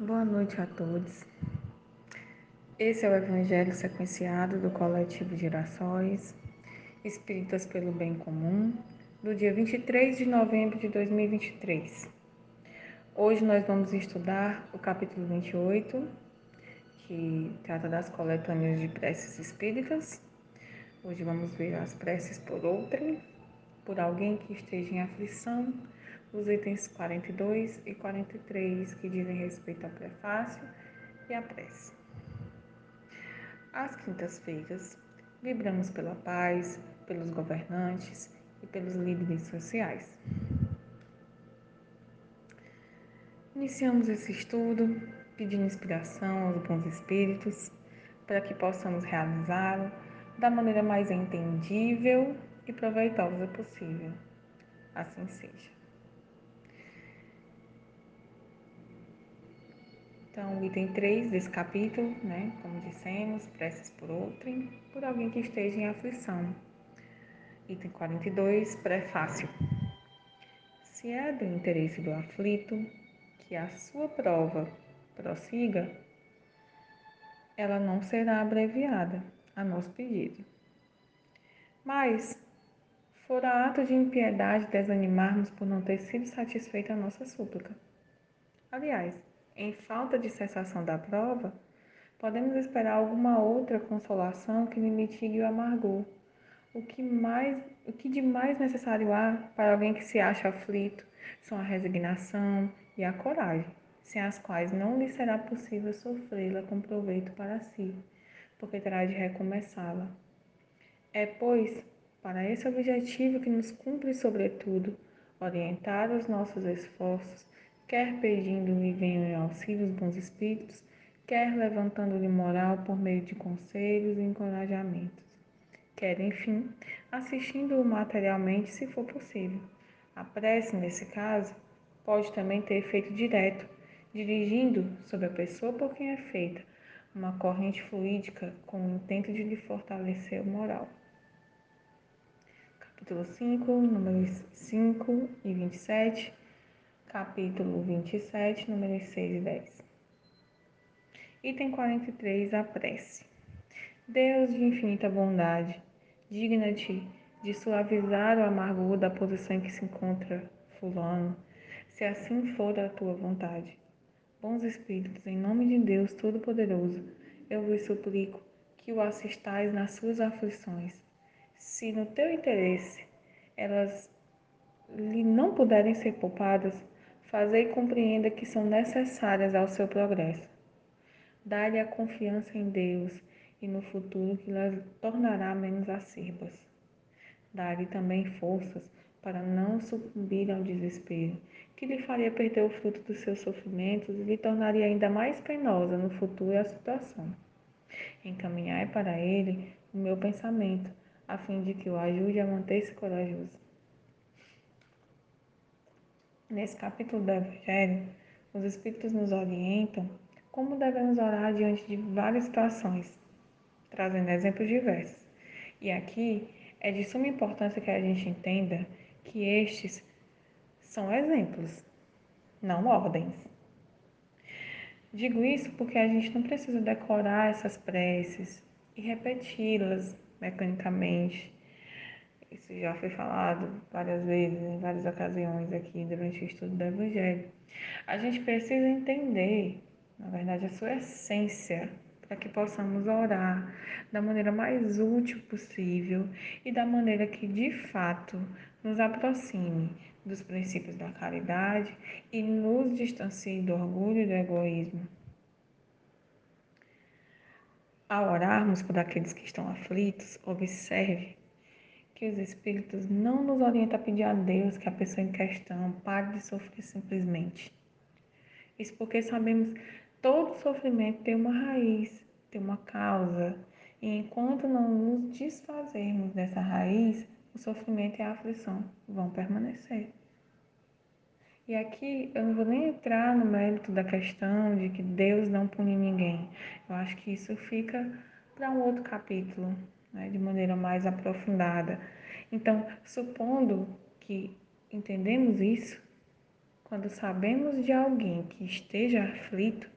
Boa noite a todos. Esse é o Evangelho sequenciado do Coletivo Girassóis, Espíritas pelo Bem Comum, do dia 23 de novembro de 2023. Hoje nós vamos estudar o capítulo 28, que trata das coletâneas de preces espíritas. Hoje vamos ver as preces por outrem, por alguém que esteja em aflição, os itens 42 e 43, que dizem respeito ao prefácio e à prece. Às quintas-feiras, vibramos pela paz, pelos governantes e pelos líderes sociais. Iniciamos esse estudo pedindo inspiração aos bons espíritos para que possamos realizá-lo da maneira mais entendível e proveitosa possível. Assim seja. Então, o item 3 desse capítulo, né, como dissemos, preces por outrem, por alguém que esteja em aflição. Item 42, prefácio. Se é do interesse do aflito que a sua prova prossiga, ela não será abreviada a nosso pedido. Mas fora ato de impiedade desanimarmos por não ter sido satisfeita a nossa súplica. Aliás, em falta de cessação da prova, podemos esperar alguma outra consolação que lhe mitigue o amargor. O que, mais, o que de mais necessário há para alguém que se acha aflito são a resignação e a coragem, sem as quais não lhe será possível sofrê-la com proveito para si, porque terá de recomeçá-la. É, pois, para esse objetivo que nos cumpre, sobretudo, orientar os nossos esforços quer pedindo-lhe venham em auxílio os bons espíritos, quer levantando-lhe moral por meio de conselhos e encorajamentos, quer, enfim, assistindo-o materialmente, se for possível. A prece, nesse caso, pode também ter efeito direto, dirigindo sobre a pessoa por quem é feita uma corrente fluídica com o intento de lhe fortalecer o moral. Capítulo 5, números 5 e 27 capítulo 27, números 6 e 10. Item 43, a prece. Deus de infinita bondade, digna-te de suavizar o amargor da posição em que se encontra fulano, se assim for a tua vontade. Bons Espíritos, em nome de Deus Todo-Poderoso, eu vos suplico que o assistais nas suas aflições. Se no teu interesse elas lhe não puderem ser poupadas, Fazer e compreenda que são necessárias ao seu progresso. Dá-lhe a confiança em Deus e no futuro que las tornará menos acerbas. Dá-lhe também forças para não sucumbir ao desespero, que lhe faria perder o fruto dos seus sofrimentos e lhe tornaria ainda mais penosa no futuro a situação. Encaminhai para ele o meu pensamento, a fim de que o ajude a manter-se corajoso. Nesse capítulo do Evangelho, os Espíritos nos orientam como devemos orar diante de várias situações, trazendo exemplos diversos. E aqui é de suma importância que a gente entenda que estes são exemplos, não ordens. Digo isso porque a gente não precisa decorar essas preces e repeti-las mecanicamente isso já foi falado várias vezes, em várias ocasiões aqui durante o estudo do Evangelho. A gente precisa entender, na verdade, a sua essência para que possamos orar da maneira mais útil possível e da maneira que de fato nos aproxime dos princípios da caridade e nos distancie do orgulho e do egoísmo. Ao orarmos por aqueles que estão aflitos, observe que os Espíritos não nos orientam a pedir a Deus que a pessoa em questão pare de sofrer simplesmente. Isso porque sabemos todo sofrimento tem uma raiz, tem uma causa. E enquanto não nos desfazermos dessa raiz, o sofrimento e a aflição vão permanecer. E aqui eu não vou nem entrar no mérito da questão de que Deus não pune ninguém. Eu acho que isso fica para um outro capítulo, né, de maneira mais aprofundada. Então, supondo que entendemos isso, quando sabemos de alguém que esteja aflito,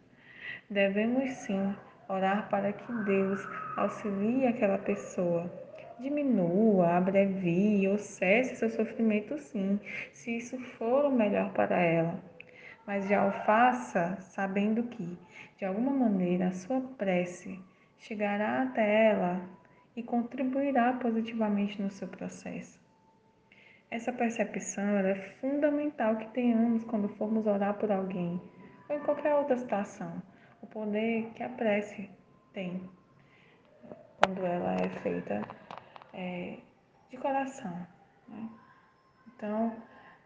devemos sim orar para que Deus auxilie aquela pessoa. Diminua, abrevie ou cesse seu sofrimento, sim, se isso for o melhor para ela. Mas já o faça sabendo que, de alguma maneira, a sua prece chegará até ela e contribuirá positivamente no seu processo. Essa percepção é fundamental que tenhamos quando formos orar por alguém ou em qualquer outra situação. O poder que a prece tem quando ela é feita é, de coração. Né? Então,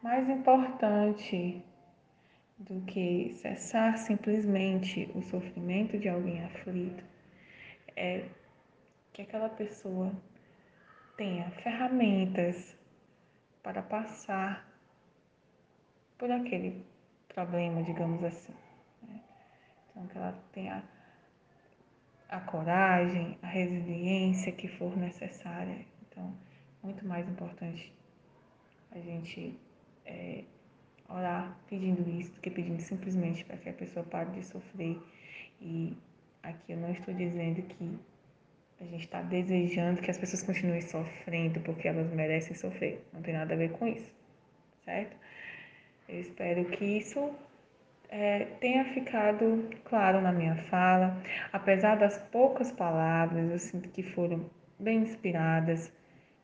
mais importante do que cessar simplesmente o sofrimento de alguém aflito é que aquela pessoa tenha ferramentas para passar por aquele problema, digamos assim. Né? Então, que ela tenha a coragem, a resiliência que for necessária. Então, muito mais importante a gente é, orar pedindo isso do que pedindo simplesmente para que a pessoa pare de sofrer. E aqui eu não estou dizendo que a gente está desejando que as pessoas continuem sofrendo porque elas merecem sofrer. Não tem nada a ver com isso, certo? Eu espero que isso é, tenha ficado claro na minha fala. Apesar das poucas palavras, eu sinto que foram bem inspiradas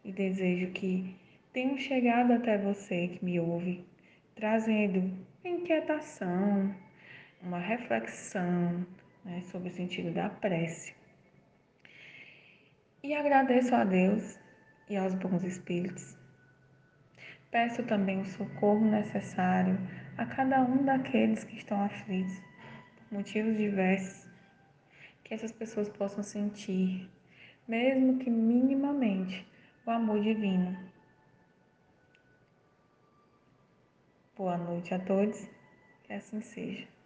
e desejo que tenham chegado até você que me ouve, trazendo inquietação, uma reflexão né, sobre o sentido da prece. E agradeço a Deus e aos bons espíritos. Peço também o socorro necessário a cada um daqueles que estão aflitos, por motivos diversos, que essas pessoas possam sentir, mesmo que minimamente, o amor divino. Boa noite a todos, que assim seja.